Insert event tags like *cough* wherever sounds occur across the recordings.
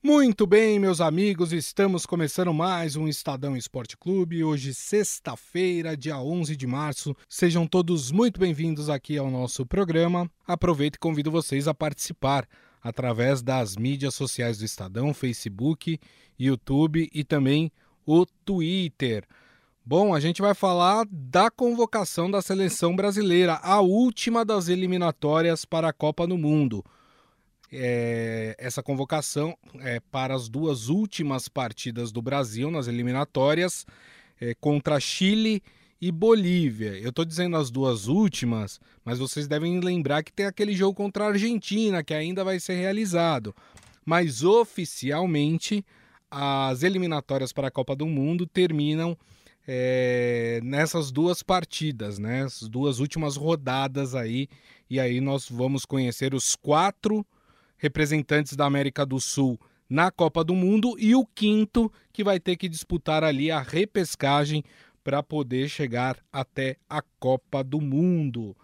Muito bem, meus amigos, estamos começando mais um Estadão Esporte Clube. Hoje, sexta-feira, dia 11 de março. Sejam todos muito bem-vindos aqui ao nosso programa. Aproveito e convido vocês a participar através das mídias sociais do Estadão, Facebook, YouTube e também o Twitter. Bom, a gente vai falar da convocação da seleção brasileira, a última das eliminatórias para a Copa do Mundo é, essa convocação é, para as duas últimas partidas do Brasil nas eliminatórias é, contra Chile e Bolívia. Eu estou dizendo as duas últimas, mas vocês devem lembrar que tem aquele jogo contra a Argentina que ainda vai ser realizado. Mas oficialmente as eliminatórias para a Copa do Mundo terminam é, nessas duas partidas, né? As duas últimas rodadas aí. E aí nós vamos conhecer os quatro representantes da América do Sul na Copa do Mundo e o quinto que vai ter que disputar ali a repescagem para poder chegar até a Copa do Mundo.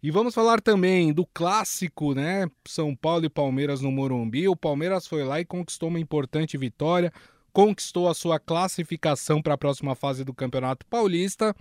E vamos falar também do clássico, né? São Paulo e Palmeiras no Morumbi. O Palmeiras foi lá e conquistou uma importante vitória, conquistou a sua classificação para a próxima fase do Campeonato Paulista.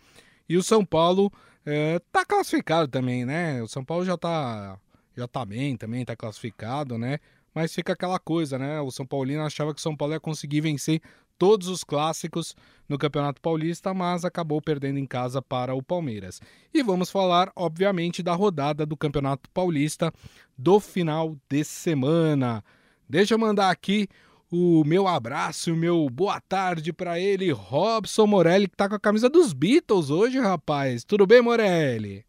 E o São Paulo está eh, classificado também, né? O São Paulo já está já tá bem também, tá classificado, né? Mas fica aquela coisa, né? O São Paulino achava que o São Paulo ia conseguir vencer todos os clássicos no Campeonato Paulista, mas acabou perdendo em casa para o Palmeiras. E vamos falar, obviamente, da rodada do Campeonato Paulista do final de semana. Deixa eu mandar aqui o meu abraço, o meu boa tarde para ele, Robson Morelli, que tá com a camisa dos Beatles hoje, rapaz. Tudo bem, Morelli?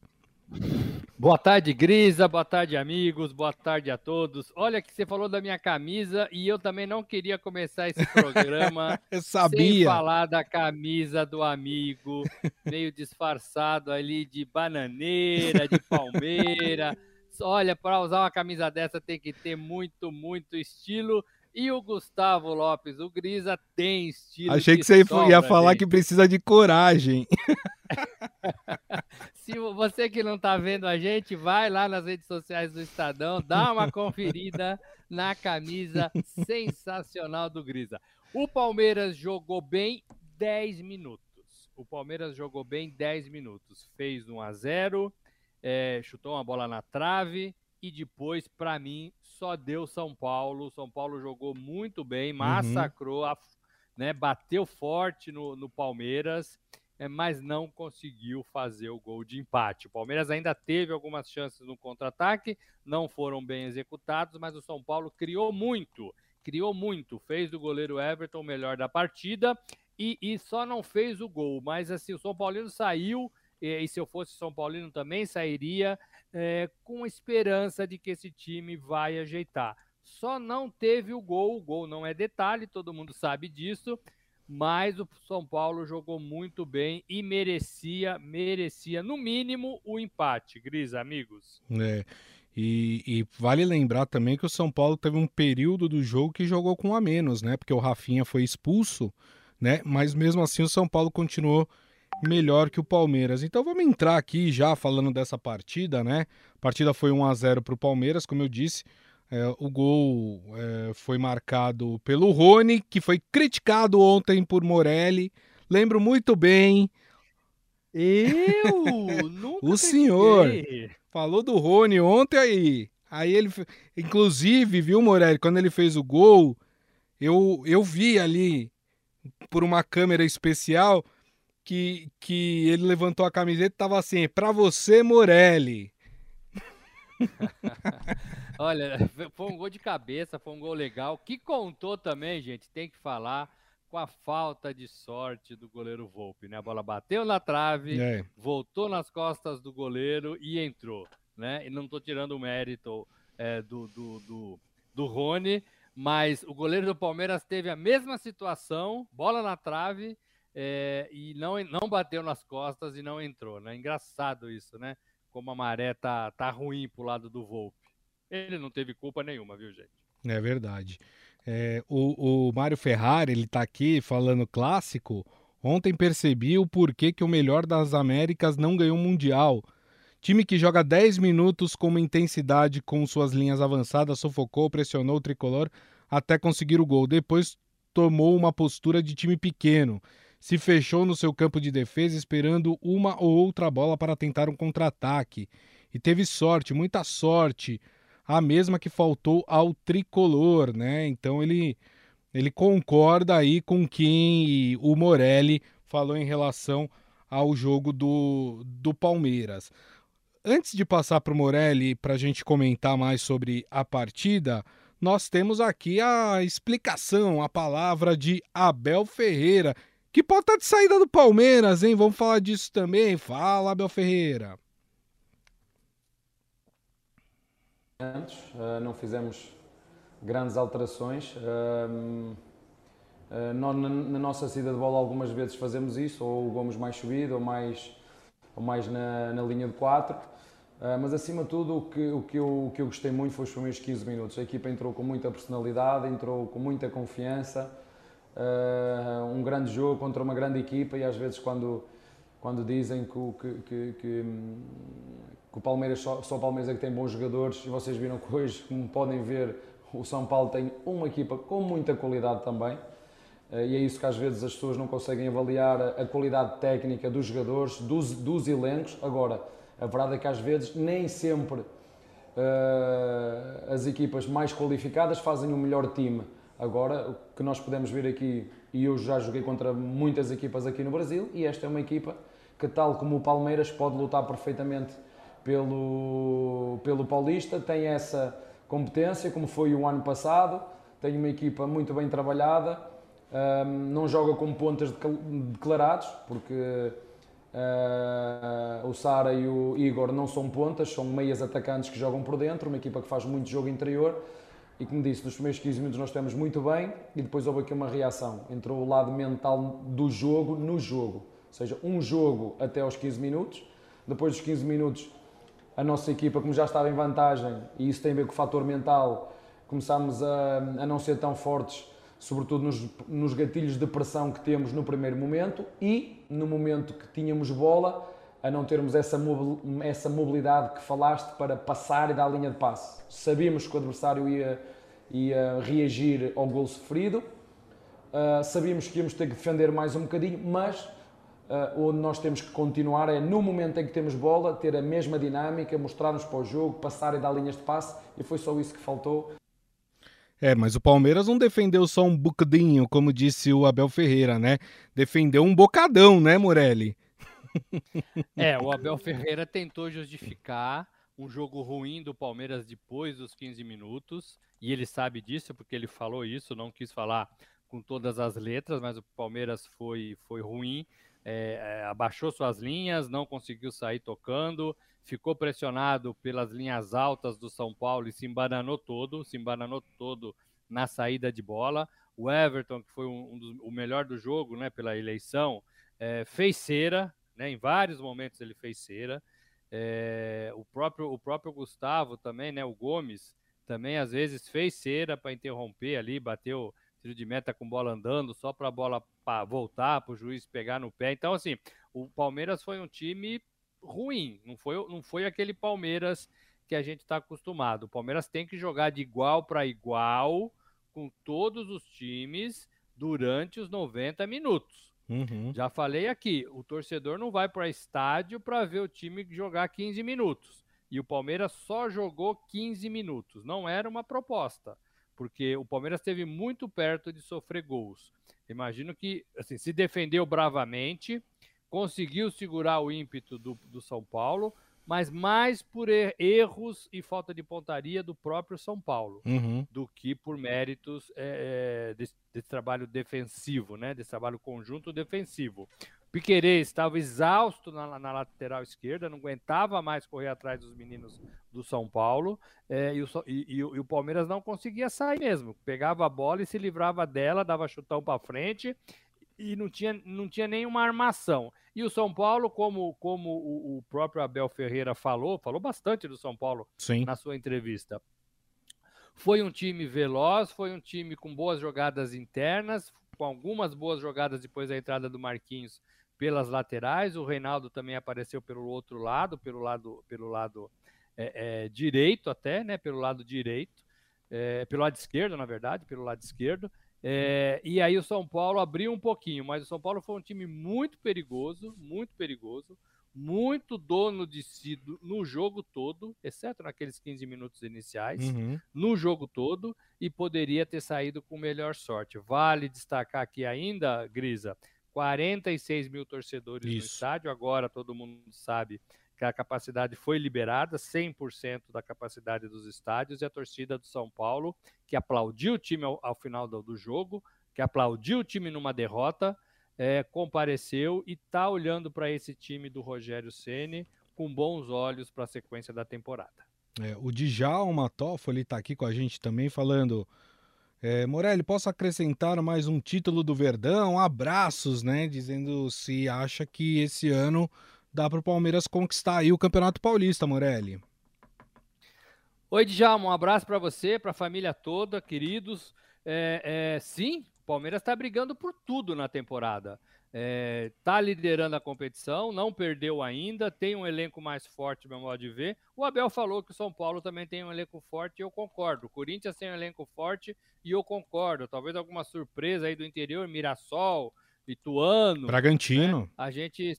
Boa tarde, Grisa. Boa tarde, amigos. Boa tarde a todos. Olha que você falou da minha camisa e eu também não queria começar esse programa *laughs* sem falar da camisa do amigo, meio disfarçado ali de bananeira, de palmeira. *laughs* Olha, para usar uma camisa dessa tem que ter muito, muito estilo. E o Gustavo Lopes, o Grisa, tem estilo. Achei que, você sobra, ia falar gente. que precisa de coragem. *laughs* *laughs* Se você que não está vendo a gente, vai lá nas redes sociais do Estadão, dá uma *laughs* conferida na camisa sensacional do Grisa. O Palmeiras jogou bem 10 minutos. O Palmeiras jogou bem 10 minutos. Fez 1 a 0 é, chutou uma bola na trave e depois, para mim, só deu São Paulo. São Paulo jogou muito bem, uhum. massacrou, uhum. né, bateu forte no, no Palmeiras, é, mas não conseguiu fazer o gol de empate. O Palmeiras ainda teve algumas chances no contra-ataque, não foram bem executados, mas o São Paulo criou muito, criou muito, fez do goleiro Everton o melhor da partida e, e só não fez o gol. Mas assim, o São Paulino saiu e, e se eu fosse São Paulino também sairia é, com esperança de que esse time vai ajeitar. Só não teve o gol, o gol não é detalhe, todo mundo sabe disso, mas o São Paulo jogou muito bem e merecia, merecia no mínimo o empate, Gris, amigos. É. E, e, vale lembrar também que o São Paulo teve um período do jogo que jogou com a menos, né? Porque o Rafinha foi expulso, né? Mas mesmo assim o São Paulo continuou melhor que o Palmeiras. Então vamos entrar aqui já falando dessa partida, né? A partida foi 1 a 0 para o Palmeiras, como eu disse. É, o gol é, foi marcado pelo Rony, que foi criticado ontem por Morelli. Lembro muito bem. Eu? *laughs* Nunca o senhor falou do Rony ontem aí. Aí ele, inclusive, viu, Morelli, quando ele fez o gol, eu, eu vi ali por uma câmera especial que, que ele levantou a camiseta e tava assim, para você, Morelli. *laughs* Olha, foi um gol de cabeça, foi um gol legal, que contou também, gente, tem que falar, com a falta de sorte do goleiro Volpe, né? A bola bateu na trave, é. voltou nas costas do goleiro e entrou, né? E não tô tirando o mérito é, do, do, do, do Rony, mas o goleiro do Palmeiras teve a mesma situação, bola na trave, é, e não, não bateu nas costas e não entrou, né? Engraçado isso, né? Como a maré tá, tá ruim pro lado do Volpe. Ele não teve culpa nenhuma, viu, gente? É verdade. É, o, o Mário Ferrari, ele tá aqui falando clássico. Ontem percebi o porquê que o melhor das Américas não ganhou o Mundial. Time que joga 10 minutos com uma intensidade com suas linhas avançadas, sufocou, pressionou o tricolor até conseguir o gol. Depois tomou uma postura de time pequeno. Se fechou no seu campo de defesa esperando uma ou outra bola para tentar um contra-ataque. E teve sorte, muita sorte, a mesma que faltou ao tricolor, né? Então ele ele concorda aí com quem o Morelli falou em relação ao jogo do, do Palmeiras. Antes de passar para o Morelli para a gente comentar mais sobre a partida, nós temos aqui a explicação, a palavra de Abel Ferreira, que pode estar tá de saída do Palmeiras, hein? Vamos falar disso também. Fala, Abel Ferreira. Antes, uh, não fizemos grandes alterações. Uh, uh, na, na, nossa saída de bola algumas vezes fazemos isso, ou o Gomes mais subido, ou mais, ou mais na, na linha de 4. Uh, mas acima de tudo, o que, o, que eu, o que eu gostei muito foi os primeiros 15 minutos. A equipa entrou com muita personalidade, entrou com muita confiança. Uh, um grande jogo contra uma grande equipa e às vezes quando, quando dizem que, que, que, que, que o Palmeiras só, só o Palmeiras é que tem bons jogadores e vocês viram que hoje, como podem ver, o São Paulo tem uma equipa com muita qualidade também. Uh, e é isso que às vezes as pessoas não conseguem avaliar a, a qualidade técnica dos jogadores, dos, dos elencos. Agora, a verdade é que às vezes nem sempre uh, as equipas mais qualificadas fazem o melhor time. Agora, o que nós podemos ver aqui, e eu já joguei contra muitas equipas aqui no Brasil, e esta é uma equipa que, tal como o Palmeiras, pode lutar perfeitamente pelo, pelo Paulista, tem essa competência, como foi o ano passado, tem uma equipa muito bem trabalhada, um, não joga com pontas declarados, porque Uh, o Sara e o Igor não são pontas, são meias atacantes que jogam por dentro, uma equipa que faz muito jogo interior. E como disse, nos primeiros 15 minutos nós estamos muito bem e depois houve aqui uma reação. Entrou o lado mental do jogo no jogo. Ou seja, um jogo até aos 15 minutos. Depois dos 15 minutos, a nossa equipa, como já estava em vantagem, e isso tem a ver com o fator mental, começámos a, a não ser tão fortes sobretudo nos, nos gatilhos de pressão que temos no primeiro momento e no momento que tínhamos bola, a não termos essa, mobilidade que falaste para passar e dar a linha de passe. Sabíamos que o adversário ia, ia reagir ao gol sofrido, uh, sabíamos que íamos ter que defender mais um bocadinho, mas uh, onde nós temos que continuar é no momento em que temos bola, ter a mesma dinâmica, mostrar-nos para o jogo, passar e dar linhas de passe, e foi só isso que faltou. É, mas o Palmeiras não defendeu só um bocadinho, como disse o Abel Ferreira, né? Defendeu um bocadão, né, Morelli? *laughs* É, o Abel Ferreira tentou justificar um jogo ruim do Palmeiras depois dos 15 minutos, e ele sabe disso porque ele falou isso, não quis falar com todas as letras, mas o Palmeiras foi, foi ruim, é, é, abaixou suas linhas, não conseguiu sair tocando, ficou pressionado pelas linhas altas do São Paulo e se embananou todo, se embananou todo na saída de bola. O Everton, que foi um, um dos, o melhor do jogo, né, pela eleição, é, fez cera, né, em vários momentos ele fez cera. É, o, próprio, o próprio Gustavo também, né, o Gomes, também às vezes fez cera para interromper ali, bateu tiro de meta com bola andando, só para a bola pra voltar, para o juiz pegar no pé. Então, assim, o Palmeiras foi um time ruim, não foi, não foi aquele Palmeiras que a gente está acostumado. O Palmeiras tem que jogar de igual para igual com todos os times durante os 90 minutos. Uhum. Já falei aqui, o torcedor não vai para estádio para ver o time jogar 15 minutos. E o Palmeiras só jogou 15 minutos. Não era uma proposta, porque o Palmeiras esteve muito perto de sofrer gols. Imagino que assim, se defendeu bravamente, conseguiu segurar o ímpeto do, do São Paulo, mas mais por erros e falta de pontaria do próprio São Paulo uhum. do que por méritos é, desse, desse, trabalho defensivo, né? Desse trabalho conjunto defensivo. Piquerez estava exausto na, na, lateral esquerda, não aguentava mais correr atrás dos meninos do São Paulo é, e, o, e, e, o, Palmeiras não conseguia sair mesmo. Pegava a bola e se livrava dela, dava chutão para frente e não tinha, não tinha nenhuma armação. E o São Paulo, como, como o, o próprio Abel Ferreira falou, falou bastante do São Paulo Sim. na sua entrevista. Foi um time veloz, foi um time com boas jogadas internas, com algumas boas jogadas depois da entrada do Marquinhos pelas laterais. O Reinaldo também apareceu pelo outro lado, pelo lado, pelo lado é, é, direito até, né? Pelo lado direito. é, pelo lado esquerdo, na verdade, pelo lado esquerdo. É, e aí o São Paulo abriu um pouquinho, mas o São Paulo foi um time muito perigoso, muito perigoso, muito dono de si no jogo todo, exceto naqueles 15 minutos iniciais, uhum. no jogo todo, e poderia ter saído com melhor sorte. Vale destacar aqui ainda, Grisa, 46 mil torcedores Isso. no estádio, agora todo mundo sabe que a capacidade foi liberada, 100% da capacidade dos estádios, e a torcida do São Paulo, que aplaudiu o time ao, ao final do, do, jogo, que aplaudiu o time numa derrota, é, compareceu e está olhando para esse time do Rogério Ceni com bons olhos para a sequência da temporada. É, o Djalma Toffoli está aqui com a gente também falando. É, Morelli, posso acrescentar mais um título do Verdão? Abraços, né? Dizendo se acha que esse ano dá para o Palmeiras conquistar aí o Campeonato Paulista, Morelli. Oi, Djalma, um abraço para você, para a família toda, queridos. É, é, sim, o Palmeiras está brigando por tudo na temporada. Está é, liderando a competição, não perdeu ainda, tem um elenco mais forte, meu modo de ver. O Abel falou que o São Paulo também tem um elenco forte e eu concordo. O Corinthians tem um elenco forte e eu concordo. Talvez alguma surpresa aí do interior, Mirassol, Ituano. Bragantino. Né? A gente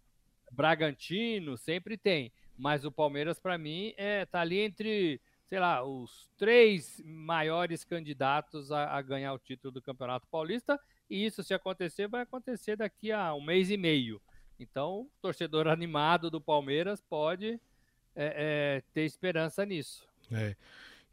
Bragantino, sempre tem. Mas o Palmeiras, para mim, é, tá ali entre, sei lá, os três maiores candidatos a, a, ganhar o título do Campeonato Paulista. E isso, se acontecer, vai acontecer daqui a um mês e meio. Então, o torcedor animado do Palmeiras pode é, é, ter esperança nisso. É.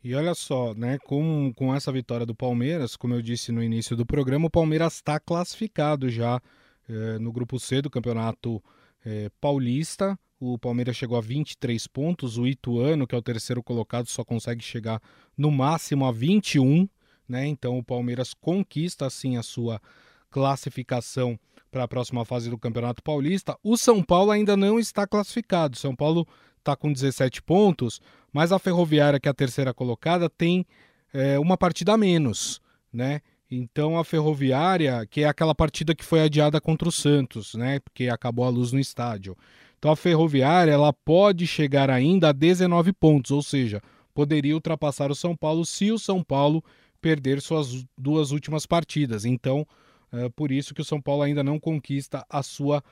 E olha só, né, com, com essa vitória do Palmeiras, como eu disse no início do programa, o Palmeiras está classificado já é, no grupo C do Campeonato é, Paulista. O Palmeiras chegou a 23 pontos. O Ituano, que é o terceiro colocado, só consegue chegar no máximo a 21. Né? Então o Palmeiras conquista assim a sua classificação para a próxima fase do Campeonato Paulista. O São Paulo ainda não está classificado. São Paulo está com 17 pontos, mas a Ferroviária, que é a terceira colocada, tem é, uma partida a menos, né? Então a Ferroviária, que é aquela partida que foi adiada contra o Santos, né? Porque acabou a luz no estádio. Então a Ferroviária ela pode chegar ainda a 19 pontos, ou seja, poderia ultrapassar o São Paulo se o São Paulo perder suas duas últimas partidas. Então, é por isso que o São Paulo ainda não conquista a sua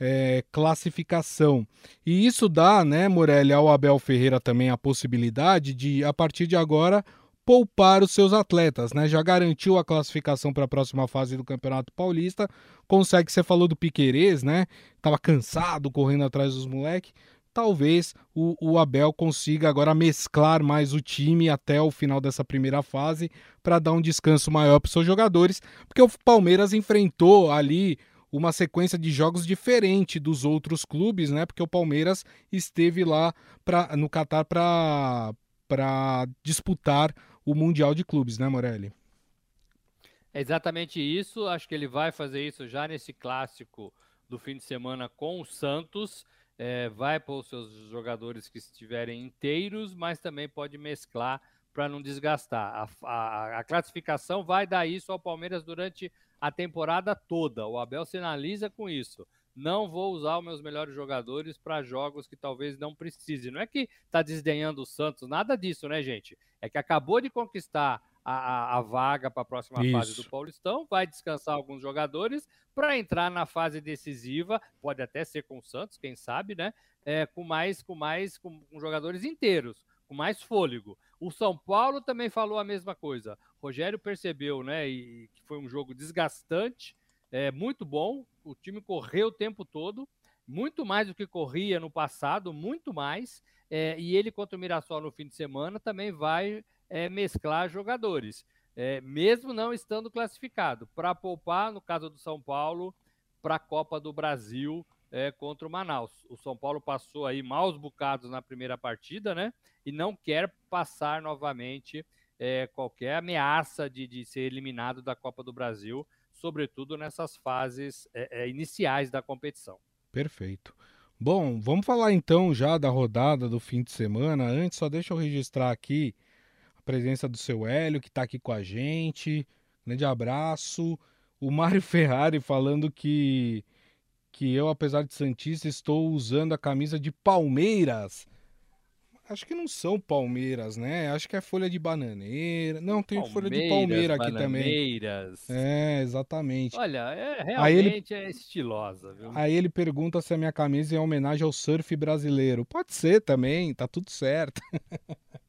é, classificação. E isso dá, né, Morelli, ao Abel Ferreira também a possibilidade de, a partir de agora, poupar os seus atletas, né? Já garantiu a classificação para a próxima fase do Campeonato Paulista. Consegue, você falou do Piquerez, né? Tava cansado correndo atrás dos moleques. Talvez o, o, Abel consiga agora mesclar mais o time até o final dessa primeira fase para dar um descanso maior para os seus jogadores, porque o Palmeiras enfrentou ali uma sequência de jogos diferente dos outros clubes, né? Porque o Palmeiras esteve lá pra, no Catar para disputar o Mundial de Clubes, né, Morelli? É exatamente isso. Acho que ele vai fazer isso já nesse clássico do fim de semana com o Santos. É, vai pôr os seus jogadores que estiverem inteiros, mas também pode mesclar para não desgastar. A, a, a, classificação vai dar isso ao Palmeiras durante a temporada toda. O Abel sinaliza com isso. Não vou usar os meus melhores jogadores para jogos que talvez não precise. Não é que está desdenhando o Santos, nada disso, né, gente? É que acabou de conquistar a, a, a vaga para a próxima Isso. fase do Paulistão, vai descansar alguns jogadores para entrar na fase decisiva, pode até ser com o Santos, quem sabe, né? É, com mais, com mais, com, com jogadores inteiros, com mais fôlego. O São Paulo também falou a mesma coisa. Rogério percebeu, né, e, que foi um jogo desgastante, é muito bom. O time correu o tempo todo, muito mais do que corria no passado, muito mais. É, e ele contra o Mirassol no fim de semana também vai é, mesclar jogadores, é, mesmo não estando classificado, para poupar, no caso do São Paulo, para a Copa do Brasil é, contra o Manaus. O São Paulo passou aí maus bocados na primeira partida, né? E não quer passar novamente é, qualquer ameaça de, de ser eliminado da Copa do Brasil, sobretudo nessas fases é, iniciais da competição. Perfeito. Bom, vamos falar então já da rodada do fim de semana. Antes, só deixa eu registrar aqui a presença do seu Hélio, que está aqui com a gente. Grande abraço. O Mário *laughs* Ferrari falando que, que eu, apesar de Santista, estou usando a camisa de Palmeiras. Acho que não são palmeiras, né? Acho que é folha de bananeira. Não, tem folha de palmeira aqui bananeiras. também. É, exatamente. Olha, é, realmente ele, é estilosa, viu? Aí ele pergunta se a minha camisa é em homenagem ao surf brasileiro. Pode ser também, tá tudo certo. *laughs*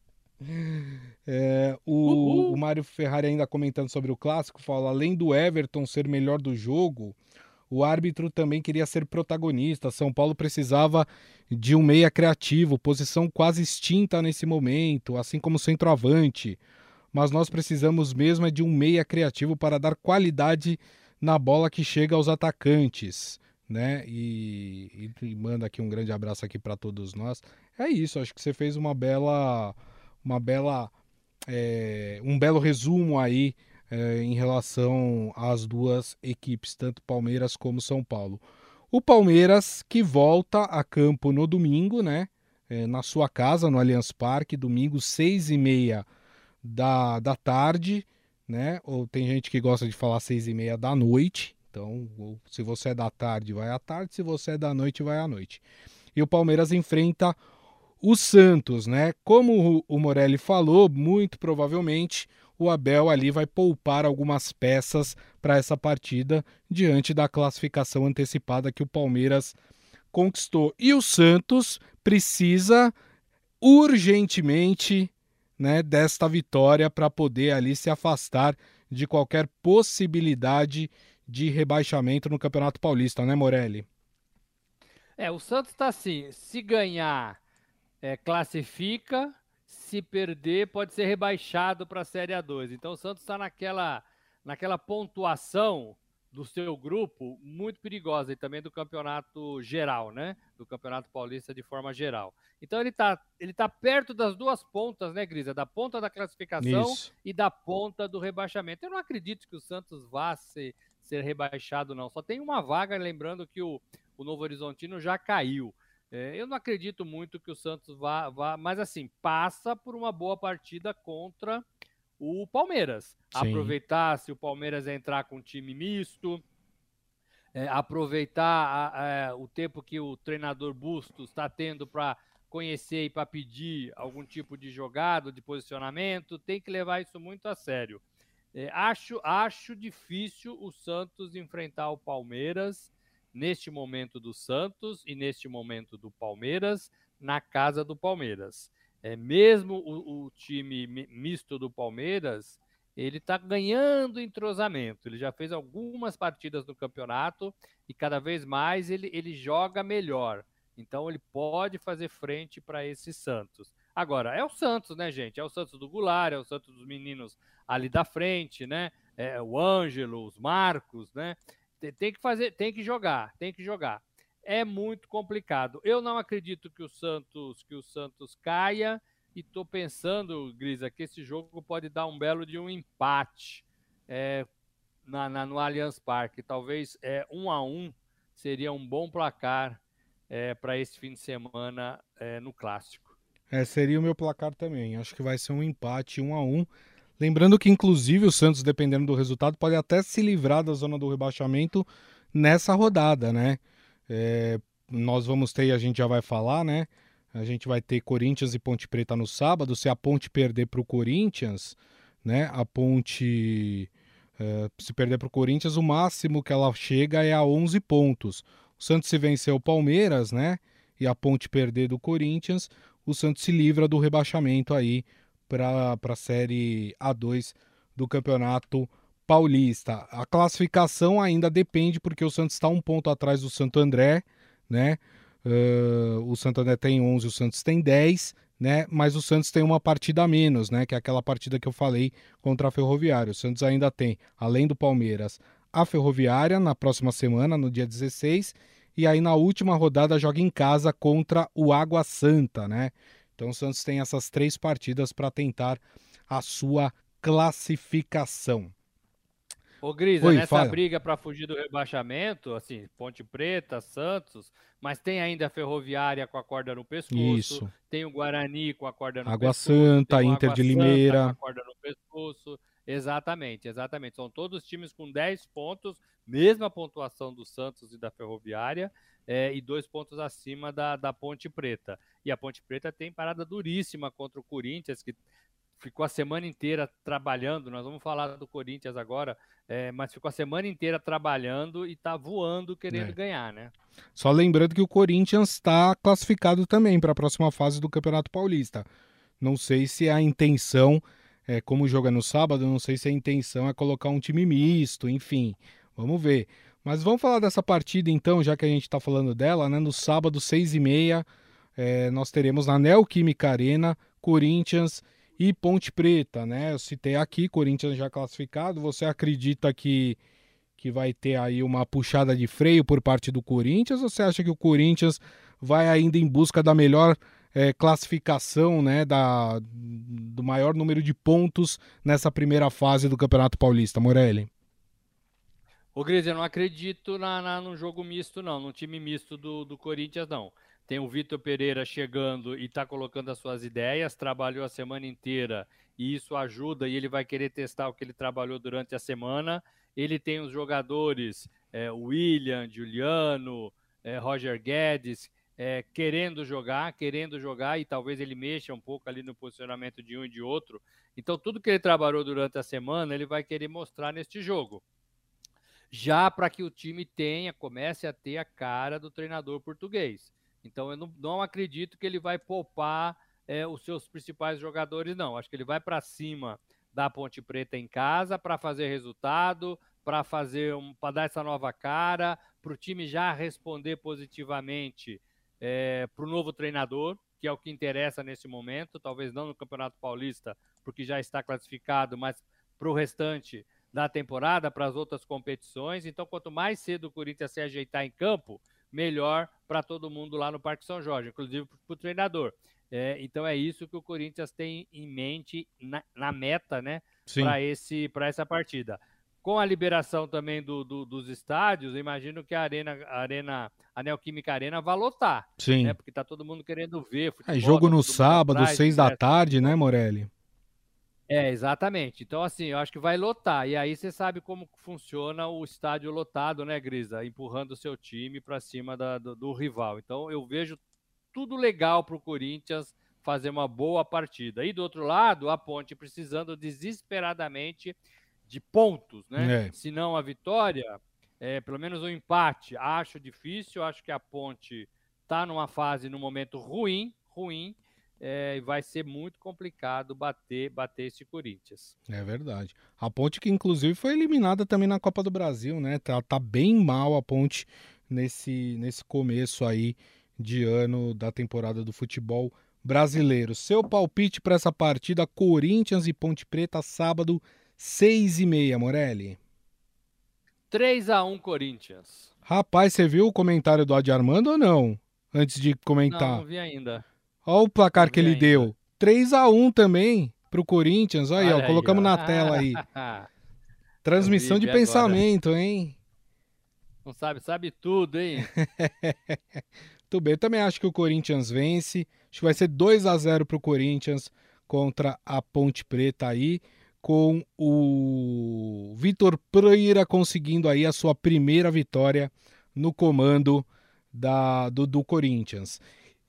É, o, o Mário Ferrari ainda comentando sobre o clássico, fala: além do Everton ser melhor do jogo, o árbitro também queria ser protagonista. São Paulo precisava de um meia criativo, posição quase extinta nesse momento, assim como centroavante. Mas nós precisamos mesmo é de um meia criativo para dar qualidade na bola que chega aos atacantes, né? E, e manda aqui um grande abraço aqui para todos nós. É isso, acho que você fez uma bela, uma bela, é, um belo resumo aí é, em relação às duas equipes, tanto Palmeiras como São Paulo. O Palmeiras que volta a campo no domingo, né? É, na sua casa, no Allianz Parque, domingo, seis e meia da, da tarde, né? Ou tem gente que gosta de falar seis e meia da noite. Então, se você é da tarde, vai à tarde. Se você é da noite, vai à noite. E o Palmeiras enfrenta o Santos, né? Como o Morelli falou, muito provavelmente o Abel ali vai poupar algumas peças para essa partida diante da classificação antecipada que o Palmeiras conquistou. E o Santos precisa urgentemente né, desta vitória para poder ali se afastar de qualquer possibilidade de rebaixamento no Campeonato Paulista, né, Morelli? É, o Santos está assim, se ganhar, é, classifica, se perder, pode ser rebaixado para a Série A2. Então o Santos está naquela, naquela pontuação do seu grupo muito perigosa e também do campeonato geral, né? Do campeonato paulista de forma geral. Então ele está ele tá perto das duas pontas, né, Grisa? Da ponta da classificação Isso. e da ponta do rebaixamento. Eu não acredito que o Santos vá ser, ser rebaixado, não. Só tem uma vaga, lembrando que o, o Novo Horizontino já caiu. É, eu não acredito muito que o Santos vá, vá, mas assim, passa por uma boa partida contra o Palmeiras. Sim. Aproveitar se o Palmeiras entrar com um time misto, é, aproveitar a, a, o tempo que o treinador Bustos está tendo para conhecer e para pedir algum tipo de jogada, de posicionamento, tem que levar isso muito a sério. É, acho, acho difícil o Santos enfrentar o Palmeiras neste momento do Santos e neste momento do Palmeiras, na casa do Palmeiras. É, mesmo o, o time misto do Palmeiras, ele está ganhando entrosamento. Ele já fez algumas partidas no campeonato e cada vez mais ele, ele joga melhor. Então ele pode fazer frente para esse Santos. Agora, é o Santos, né, gente? É o Santos do Goulart, é o Santos dos meninos ali da frente, né? É o Ângelo, os Marcos, né? Tem que fazer, tem que jogar, tem que jogar. É muito complicado. Eu não acredito que o Santos, que o Santos caia e estou pensando, Grisa, que esse jogo pode dar um belo de um empate é, na, na, no Allianz Parque. Talvez é, um a um seria um bom placar é, para esse fim de semana é, no clássico. É, seria o meu placar também. Acho que vai ser um empate, um a um. Lembrando que, inclusive, o Santos, dependendo do resultado, pode até se livrar da zona do rebaixamento nessa rodada, né? É, nós vamos ter, a gente já vai falar, né? A gente vai ter Corinthians e Ponte Preta no sábado. Se a Ponte perder para o Corinthians, né? A Ponte. É, se perder para o Corinthians, o máximo que ela chega é a 11 pontos. O Santos, se vencer o Palmeiras, né? E a Ponte perder do Corinthians, o Santos se livra do rebaixamento aí para a Série A2 do Campeonato Paulista. A classificação ainda depende, porque o Santos está um ponto atrás do Santo André, né? Uh, o Santo André tem 11, o Santos tem 10, né? Mas o Santos tem uma partida a menos, né? Que é aquela partida que eu falei contra a Ferroviária. O Santos ainda tem, além do Palmeiras, a Ferroviária na próxima semana, no dia 16, e aí na última rodada joga em casa contra o Água Santa, né? Então o Santos tem essas três partidas para tentar a sua classificação. Ô Grisa, Oi, nessa fala. briga para fugir do rebaixamento, assim, Ponte Preta, Santos, mas tem ainda a Ferroviária com a corda no pescoço, Isso. tem o Guarani com a corda no Água pescoço, Santa, Inter Água de Limeira, Santa com a corda no pescoço. Exatamente, exatamente. São todos times com 10 pontos, mesma pontuação do Santos e da Ferroviária, é, e dois pontos acima da, da Ponte Preta. E a Ponte Preta tem parada duríssima contra o Corinthians, que ficou a semana inteira trabalhando. Nós vamos falar do Corinthians agora, é, mas ficou a semana inteira trabalhando e está voando querendo é. ganhar, né? Só lembrando que o Corinthians está classificado também para a próxima fase do Campeonato Paulista. Não sei se a intenção, é, como é no sábado, não sei se a intenção é colocar um time misto, enfim, vamos ver. Mas vamos falar dessa partida então, já que a gente está falando dela, né? No sábado, seis e meia, é, nós teremos na Neoquímica Arena, Corinthians e Ponte Preta, né? Eu citei aqui, Corinthians já classificado. Você acredita que, que vai ter aí uma puxada de freio por parte do Corinthians? Ou você acha que o Corinthians vai ainda em busca da melhor é, classificação, né? Da, do maior número de pontos nessa primeira fase do Campeonato Paulista, Morelli? Ô, Gris, eu não acredito na, na, no jogo misto, não, no time misto do, do Corinthians, não. Tem o Vitor Pereira chegando e está colocando as suas ideias, trabalhou a semana inteira e isso ajuda e ele vai querer testar o que ele trabalhou durante a semana. Ele tem os jogadores, é, William, Juliano, é, Roger Guedes, é, querendo jogar, querendo jogar e talvez ele mexa um pouco ali no posicionamento de um e de outro. Então, tudo que ele trabalhou durante a semana, ele vai querer mostrar neste jogo já para que o time tenha, comece a ter a cara do treinador português. Então eu não, não acredito que ele vai poupar é, os seus principais jogadores, não. Acho que ele vai para cima da Ponte Preta em casa para fazer resultado, para fazer um, para dar essa nova cara, para o time já responder positivamente é, para o novo treinador, que é o que interessa nesse momento. Talvez não no Campeonato Paulista, porque já está classificado, mas para o restante da temporada para as outras competições. Então, quanto mais cedo o Corinthians se ajeitar em campo, melhor para todo mundo lá no Parque São Jorge, inclusive para o treinador. É, então é isso que o Corinthians tem em mente na, na meta, né, para esse para essa partida. Com a liberação também do, do, dos estádios, imagino que a arena, a arena, a Neoquímica Arena vai lotar, Sim. Né, porque tá todo mundo querendo ver. Futebol, é, jogo no sábado, atrás, seis da tarde, né, Morelli? É, exatamente. Então, assim, eu acho que vai lotar. E aí você sabe como funciona o estádio lotado, né, Grisa? Empurrando o seu time para cima da, do, do, rival. Então, eu vejo tudo legal para o Corinthians fazer uma boa partida. E do outro lado, a Ponte precisando desesperadamente de pontos, né? É. Se não a vitória, é, pelo menos o um empate. Acho difícil. Acho que a Ponte está numa fase, num momento ruim, ruim é, vai ser muito complicado bater, bater esse Corinthians. É verdade. A Ponte que inclusive foi eliminada também na Copa do Brasil, né? Tá, tá bem mal a Ponte nesse, nesse começo aí de ano da temporada do futebol brasileiro. Seu palpite para essa partida Corinthians e Ponte Preta sábado seis e meia, Morelli. 3 a 1 Corinthians. Rapaz, você viu o comentário do Adi Armando ou não? Antes de comentar. Não, não vi ainda. Olha o placar que ele deu. 3 a 1 também pro Corinthians. Olha aí, ó, colocamos na tela aí. *laughs* Transmissão de pensamento, agora. hein? Não sabe, sabe tudo, hein? *laughs* Tudo bem, eu também acho que o Corinthians vence. Acho que vai ser 2 a 0 pro Corinthians contra a Ponte Preta aí, com o Vitor Pereira conseguindo aí a sua primeira vitória no comando da, do, do Corinthians.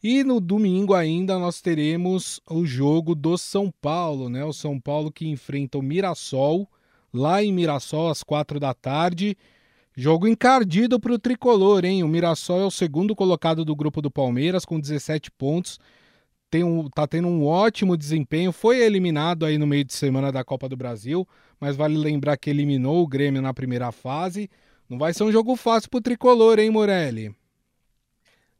E no domingo ainda nós teremos o jogo do São Paulo, né? O São Paulo que enfrenta o Mirassol, lá em Mirassol, às quatro da tarde. Jogo encardido para o tricolor, hein? O Mirassol é o segundo colocado do grupo do Palmeiras, com 17 pontos. Tem um, tá tendo um ótimo desempenho. Foi eliminado aí no meio de semana da Copa do Brasil, mas vale lembrar que eliminou o Grêmio na primeira fase. Não vai ser um jogo fácil para o tricolor, hein, Morelli?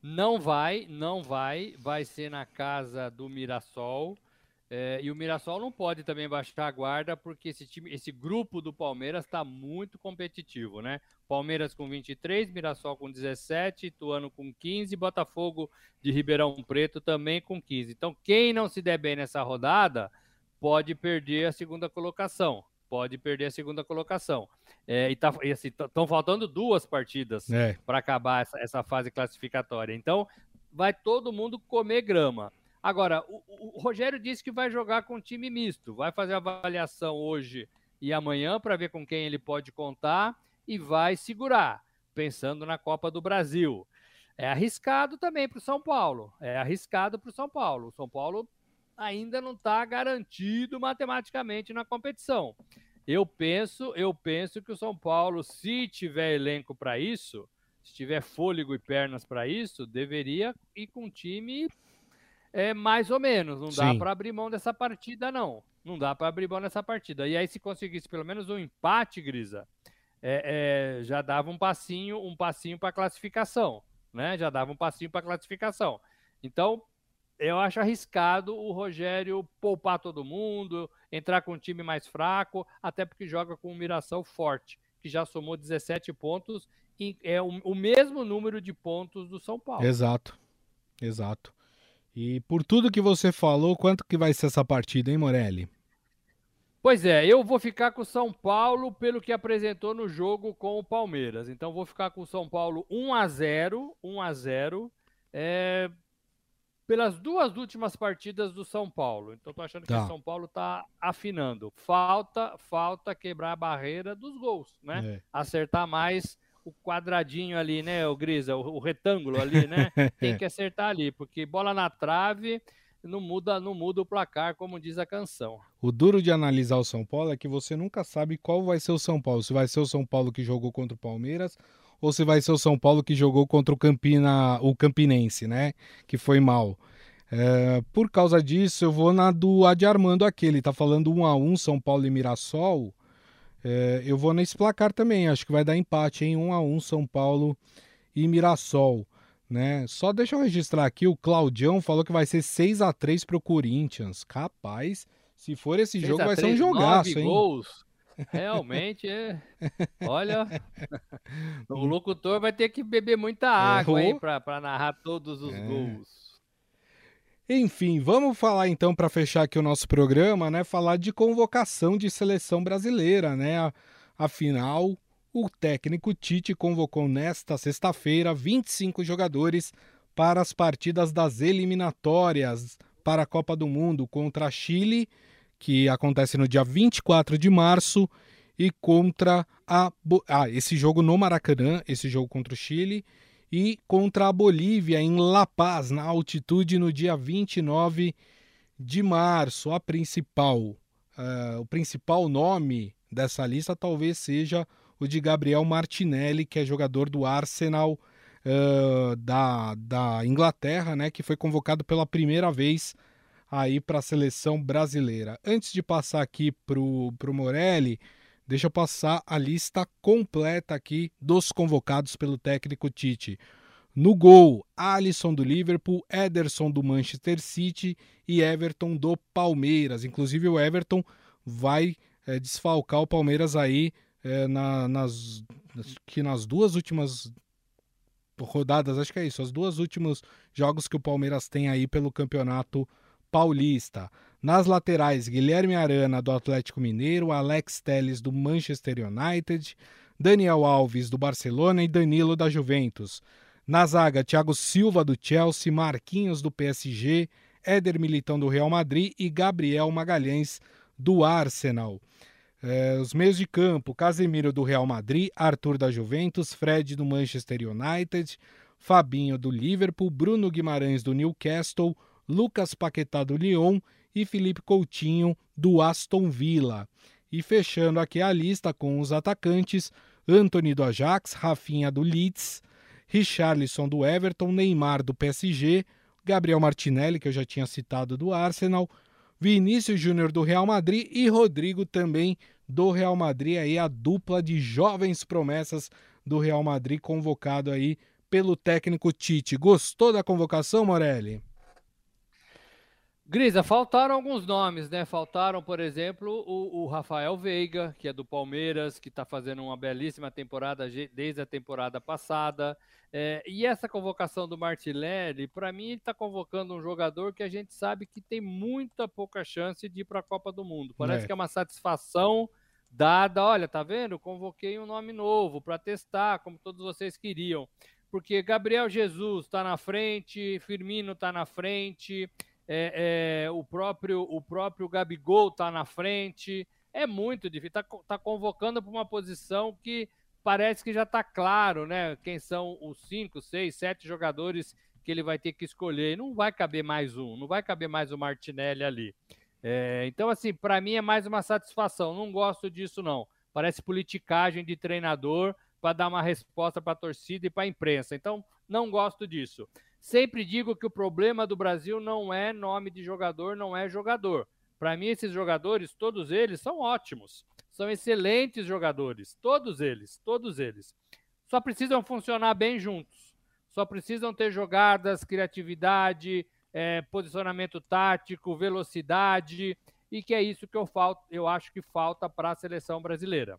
Não vai, não vai. Vai ser na casa do Mirassol. É, e o Mirassol não pode também baixar a guarda, porque esse time, esse grupo do Palmeiras está muito competitivo, né? Palmeiras com 23, Mirassol com 17, Ituano com 15, Botafogo de Ribeirão Preto também com 15. Então, quem não se der bem nessa rodada pode perder a segunda colocação pode perder a segunda colocação. É, e estão assim, faltando duas partidas é. para acabar essa, essa, fase classificatória. Então, vai todo mundo comer grama. Agora, o, o, Rogério disse que vai jogar com time misto, vai fazer avaliação hoje e amanhã para ver com quem ele pode contar e vai segurar, pensando na Copa do Brasil. É arriscado também para o São Paulo. É arriscado para o São Paulo. O São Paulo ainda não está garantido matematicamente na competição. Eu penso, eu penso que o São Paulo, se tiver elenco para isso, se tiver fôlego e pernas para isso, deveria ir com um time é, mais ou menos. Não dá para abrir mão dessa partida, não. Não dá para abrir mão dessa partida. E aí, se conseguisse pelo menos um empate, Grisa, é, é, já dava um passinho, um passinho para classificação, né? Já dava um passinho para classificação. Então, eu acho arriscado o Rogério poupar todo mundo, entrar com um time mais fraco, até porque joga com um Miração forte, que já somou 17 pontos e é o, o mesmo número de pontos do São Paulo. Exato. Exato. E por tudo que você falou, quanto que vai ser essa partida, hein, Morelli? Pois é, eu vou ficar com o São Paulo pelo que apresentou no jogo com o Palmeiras. Então vou ficar com o São Paulo 1 a 0, 1 a 0. É, pelas duas últimas partidas do São Paulo. Então tô achando tá. que o São Paulo tá afinando. Falta, falta quebrar a barreira dos gols, né? É. Acertar mais o quadradinho ali, né, o Grisa, o, o retângulo ali, né? *laughs* Tem que acertar ali, porque bola na trave não muda, não muda o placar, como diz a canção. O duro de analisar o São Paulo é que você nunca sabe qual vai ser o São Paulo. Se vai ser o São Paulo que jogou contra o Palmeiras ou se vai ser o São Paulo que jogou contra o Campina, o Campinense, né? Que foi mal. É, por causa disso, eu vou na do Adi Armando aqui. Ele tá falando 1 a 1 São Paulo e Mirassol. É, eu vou nesse placar também. Acho que vai dar empate em 1 a 1 São Paulo e Mirassol. Né? Só deixa eu registrar aqui, o Claudião falou que vai ser 6 a 3 pro Corinthians. Capaz, se for esse jogo vai 3, ser um jogaço, hein? Gols. Realmente é. Olha, *laughs* o locutor vai ter que beber muita água é, para narrar todos os é. gols. Enfim, vamos falar então para fechar aqui o nosso programa, né? Falar de convocação de seleção brasileira, né? Afinal, o técnico Tite convocou nesta sexta-feira 25 jogadores para as partidas das eliminatórias para a Copa do Mundo contra Chile que acontece no dia 24 de março, e contra a. Ah, esse jogo no Maracanã, esse jogo contra o Chile, e contra a Bolívia em La Paz, na altitude, no dia 29 de março. A principal, uh, o principal nome dessa lista talvez seja o de Gabriel Martinelli, que é jogador do Arsenal uh, da, da Inglaterra, né, que foi convocado pela primeira vez aí para a seleção brasileira. Antes de passar aqui para o Morelli, deixa eu passar a lista completa aqui dos convocados pelo técnico Tite. No gol, Alisson do Liverpool, Ederson do Manchester City e Everton do Palmeiras. Inclusive o Everton vai é, desfalcar o Palmeiras aí é, na, nas que nas duas últimas rodadas, acho que é isso, os dois últimos jogos que o Palmeiras tem aí pelo campeonato Paulista. Nas laterais, Guilherme Arana, do Atlético Mineiro, Alex Telles, do Manchester United, Daniel Alves, do Barcelona e Danilo, da Juventus. Na zaga, Thiago Silva, do Chelsea, Marquinhos, do PSG, Éder Militão, do Real Madrid e Gabriel Magalhães, do Arsenal. É, os meios de campo, Casemiro, do Real Madrid, Arthur, da Juventus, Fred, do Manchester United, Fabinho, do Liverpool, Bruno Guimarães, do Newcastle, Lucas Paquetá do Lyon e Felipe Coutinho do Aston Villa. E fechando aqui a lista com os atacantes, Anthony do Ajax, Rafinha do Leeds, Richarlison do Everton, Neymar do PSG, Gabriel Martinelli, que eu já tinha citado do Arsenal, Vinícius Júnior do Real Madrid e Rodrigo também do Real Madrid, aí a dupla de jovens promessas do Real Madrid convocado aí pelo técnico Tite. Gostou da convocação, Morelli? Grisa, faltaram alguns nomes, né? Faltaram, por exemplo, o, o Rafael Veiga, que é do Palmeiras, que está fazendo uma belíssima temporada desde a temporada passada. É, e essa convocação do Martinelli, para mim, ele está convocando um jogador que a gente sabe que tem muita pouca chance de ir para a Copa do Mundo. Parece é. que é uma satisfação dada. Olha, tá vendo? Convoquei um nome novo para testar, como todos vocês queriam. Porque Gabriel Jesus está na frente, Firmino está na frente é, é, o, próprio, o próprio Gabigol está na frente. é muito difícil. Está tá convocando para uma posição que parece que já está claro, né? Quem são os cinco, seis, sete jogadores que ele vai ter que escolher. Não vai caber mais um, não vai caber mais o Martinelli ali. É, então, assim, para mim é mais uma satisfação. Não gosto disso, não. Parece politicagem de treinador para dar uma resposta para a torcida e para a imprensa. Então, não gosto disso. Sempre digo que o problema do Brasil não é nome de jogador, não é jogador. Para mim, esses jogadores, todos eles, são ótimos. São excelentes jogadores. Todos eles, todos eles. Só precisam funcionar bem juntos. Só precisam ter jogadas, criatividade, é, posicionamento tático, velocidade. E que é isso que eu, falto, eu acho que falta para a seleção brasileira.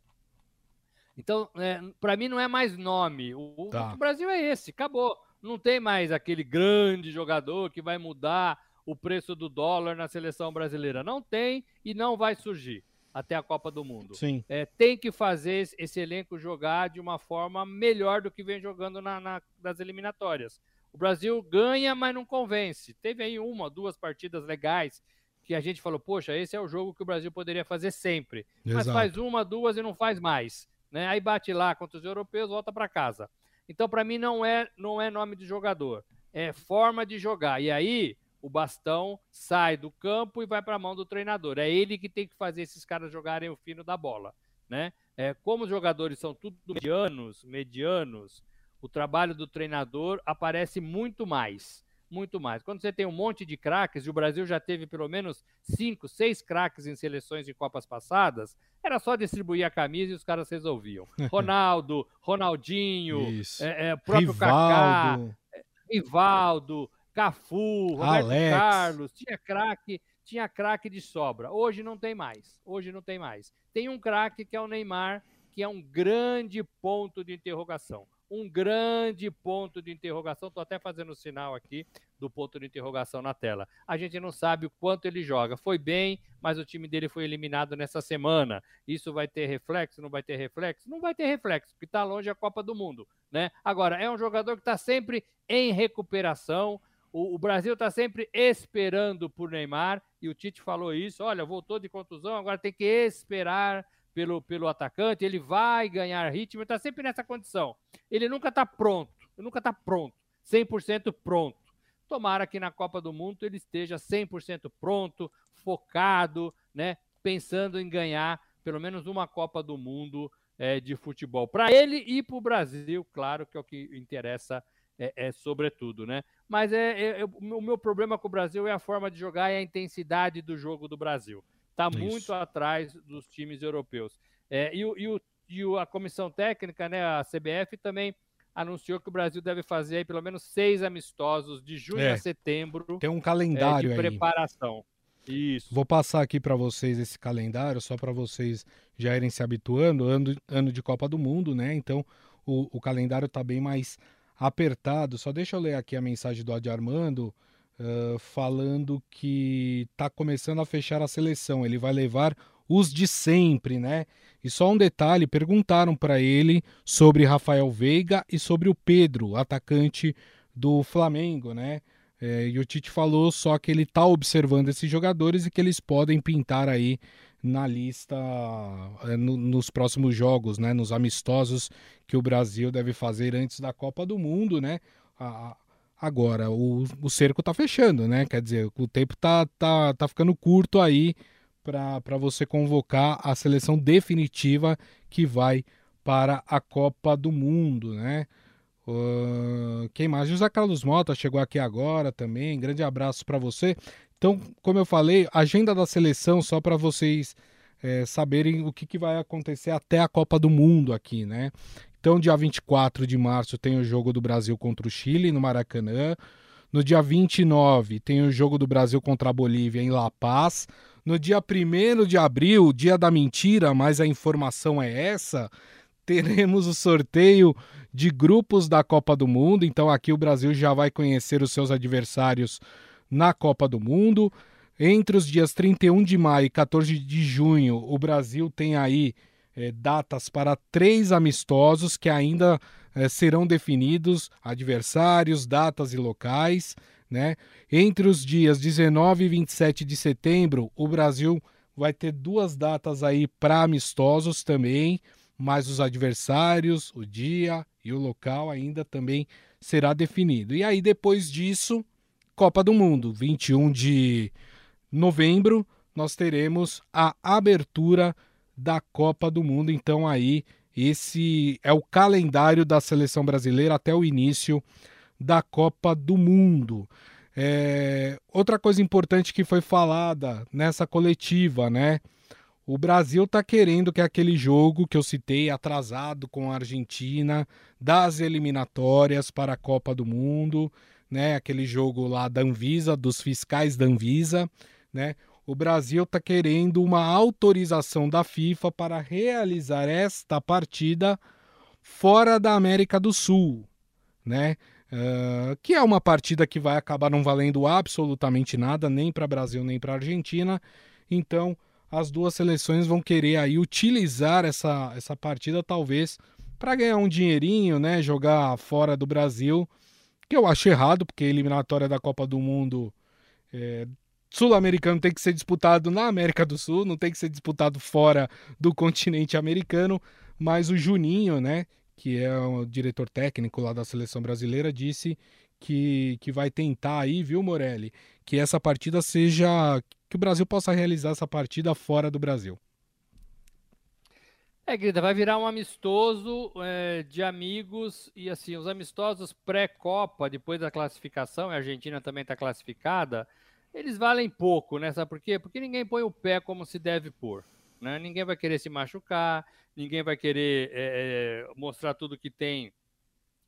Então, é, para mim, não é mais nome. O, tá. o Brasil é esse, acabou. Não tem mais aquele grande jogador que vai mudar o preço do dólar na seleção brasileira. Não tem e não vai surgir até a Copa do Mundo. Sim. É, tem que fazer esse elenco jogar de uma forma melhor do que vem jogando na, na, nas eliminatórias. O Brasil ganha, mas não convence. Teve aí uma, duas partidas legais que a gente falou, poxa, esse é o jogo que o Brasil poderia fazer sempre. Exato. Mas faz uma, duas e não faz mais. Né? Aí bate lá contra os europeus, volta para casa. Então, para mim, não é, não é nome de jogador, é forma de jogar. E aí, o bastão sai do campo e vai para a mão do treinador. É ele que tem que fazer esses caras jogarem o fino da bola, né? É, como os jogadores são tudo medianos, medianos, o trabalho do treinador aparece muito mais, muito mais. Quando você tem um monte de craques, e o Brasil já teve pelo menos cinco, seis craques em seleções de Copas passadas, era só distribuir a camisa e os caras resolviam. *laughs* Ronaldo, Ronaldinho, é, é, próprio Rivaldo. Kaká, é, Rivaldo, Cafu, Roberto Alex. Carlos, tinha craque, tinha craque de sobra. Hoje não tem mais. Hoje não tem mais. Tem um craque que é o Neymar, que é um grande ponto de interrogação. Um grande ponto de interrogação. Estou até fazendo o sinal aqui do ponto de interrogação na tela. A gente não sabe o quanto ele joga. Foi bem, mas o time dele foi eliminado nessa semana. Isso vai ter reflexo? Não vai ter reflexo? Não vai ter reflexo, porque está longe a Copa do Mundo. Né? Agora, é um jogador que está sempre em recuperação o, o Brasil está sempre esperando por Neymar, e o Tite falou isso: olha, voltou de contusão, agora tem que esperar pelo, pelo atacante, ele vai ganhar ritmo, está sempre nessa condição. Ele nunca está pronto, nunca está pronto, 100% pronto. Tomara que na Copa do Mundo ele esteja 100% pronto, focado, né, pensando em ganhar pelo menos uma Copa do Mundo é, de futebol. Para ele e para o Brasil, claro que é o que interessa é, é sobretudo, né? Mas é, é, é, o meu problema com o Brasil é a forma de jogar e a intensidade do jogo do Brasil. Está muito atrás dos times europeus. É, e, o, e, o, e a comissão técnica, né, a CBF, também anunciou que o Brasil deve fazer aí, pelo menos seis amistosos de junho é, a setembro. Tem um calendário é, de preparação. Isso. Vou passar aqui para vocês esse calendário, só para vocês já irem se habituando. Ano, ano de Copa do Mundo, né? Então o, o calendário está bem mais apertado. Só deixa eu ler aqui a mensagem do Adi Armando, falando que está começando a fechar a seleção. Ele vai levar os de sempre, né? E só um detalhe: perguntaram para ele sobre Rafael Veiga e sobre o Pedro, atacante do Flamengo, né? É, e o Tite falou só que ele está observando esses jogadores e que eles podem pintar aí na lista é, no, nos próximos jogos, né, nos amistosos que o Brasil deve fazer antes da Copa do Mundo, né? A, agora o, o cerco está fechando, né? Quer dizer, o tempo tá, tá, tá ficando curto aí para você convocar a seleção definitiva que vai para a Copa do Mundo, né? Uh, quem mais? José Carlos Mota chegou aqui agora também. Grande abraço para você. Então, como eu falei, agenda da seleção, só para vocês é, saberem o que, que, vai acontecer até a Copa do Mundo aqui, né? Então, dia 24 de março tem o jogo do Brasil contra o Chile no Maracanã. No dia 29 tem o jogo do Brasil contra a Bolívia em La Paz. No dia 1 de abril, dia da mentira, mas a informação é essa, *laughs* teremos o sorteio de grupos da Copa do Mundo. Então aqui o Brasil já vai conhecer os seus adversários na Copa do Mundo. Entre os dias 31 de maio e 14 de junho, o Brasil tem aí é, datas para três amistosos que ainda é, serão definidos, adversários, datas e locais. Né? Entre os dias 19 e 27 de setembro, o Brasil vai ter duas datas aí para amistosos também, mas os adversários, o dia e o local ainda também será definido. E aí depois disso, Copa do Mundo, 21 de novembro, nós teremos a abertura da Copa do Mundo. Então aí esse é o calendário da seleção brasileira até o início da Copa do Mundo. É, outra coisa importante que foi falada nessa coletiva, né? O Brasil está querendo que aquele jogo que eu citei, atrasado com a Argentina, das eliminatórias para a Copa do Mundo, né? Aquele jogo lá da Anvisa, dos fiscais da Anvisa, né? O Brasil está querendo uma autorização da FIFA para realizar esta partida fora da América do Sul, né? Uh, que é uma partida que vai acabar não valendo absolutamente nada, nem para Brasil nem para Argentina. Então, as duas seleções vão querer aí utilizar essa, essa partida, talvez, para ganhar um dinheirinho, né? Jogar fora do Brasil, que eu acho errado, porque a eliminatória da Copa do Mundo é, sul-americano tem que ser disputado na América do Sul, não tem que ser disputado fora do continente americano. Mas o Juninho, né? que é o diretor técnico lá da seleção brasileira, disse que, que vai tentar aí, viu, Morelli, que essa partida seja. que o Brasil possa realizar essa partida fora do Brasil. É, Grida, vai virar um amistoso é, de amigos e assim, os amistosos pré-Copa, depois da classificação, a Argentina também está classificada, eles valem pouco, né? Sabe por quê? Porque ninguém põe o pé como se deve pôr. Né? Ninguém vai querer se machucar, ninguém vai querer é, mostrar tudo que tem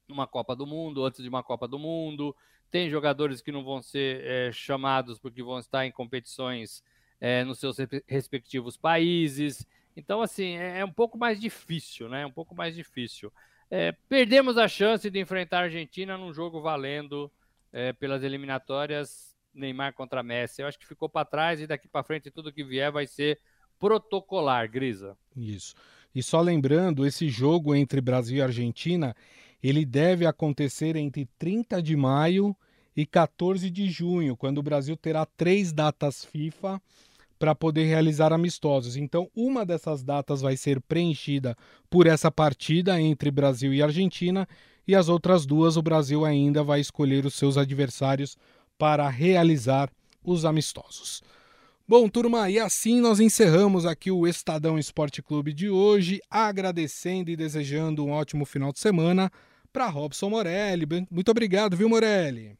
numa Copa do Mundo, antes de uma Copa do Mundo. Tem jogadores que não vão ser é, chamados porque vão estar em competições é, nos seus respectivos países. Então, assim, é, é, um pouco mais difícil, né? Um pouco mais difícil. É, perdemos a chance de enfrentar a Argentina num jogo valendo é, pelas eliminatórias Neymar contra Messi. Eu acho que ficou para trás e daqui para frente tudo que vier vai ser protocolar, Grisa. Isso. E só lembrando, esse jogo entre Brasil e Argentina, ele deve acontecer entre 30 de maio e 14 de junho, quando o Brasil terá três datas FIFA para poder realizar amistosos. Então, uma dessas datas vai ser preenchida por essa partida entre Brasil e Argentina, e as outras duas o Brasil ainda vai escolher os seus adversários para realizar os amistosos. Bom, turma, e assim nós encerramos aqui o Estadão Esporte Clube de hoje, agradecendo e desejando um ótimo final de semana para Robson Morelli. Muito obrigado, viu, Morelli?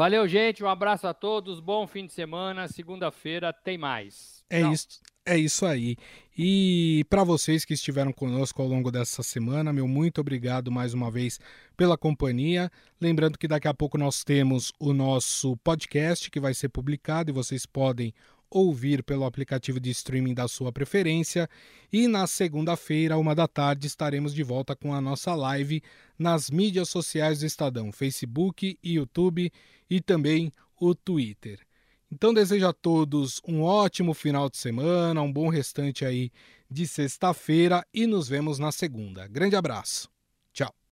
Valeu, gente. Um abraço a todos. Bom fim de semana. Segunda-feira tem mais. É isso. É isso aí. E para vocês que estiveram conosco ao longo dessa semana, meu muito obrigado mais uma vez pela companhia. Lembrando que daqui a pouco nós temos o nosso podcast que vai ser publicado e vocês podem ouvir pelo aplicativo de streaming da sua preferência. E na segunda-feira, uma da tarde, estaremos de volta com a nossa live nas mídias sociais do Estadão: Facebook, YouTube e também o Twitter. Então desejo a todos um ótimo final de semana, um bom restante aí de sexta-feira e nos vemos na segunda. Grande abraço.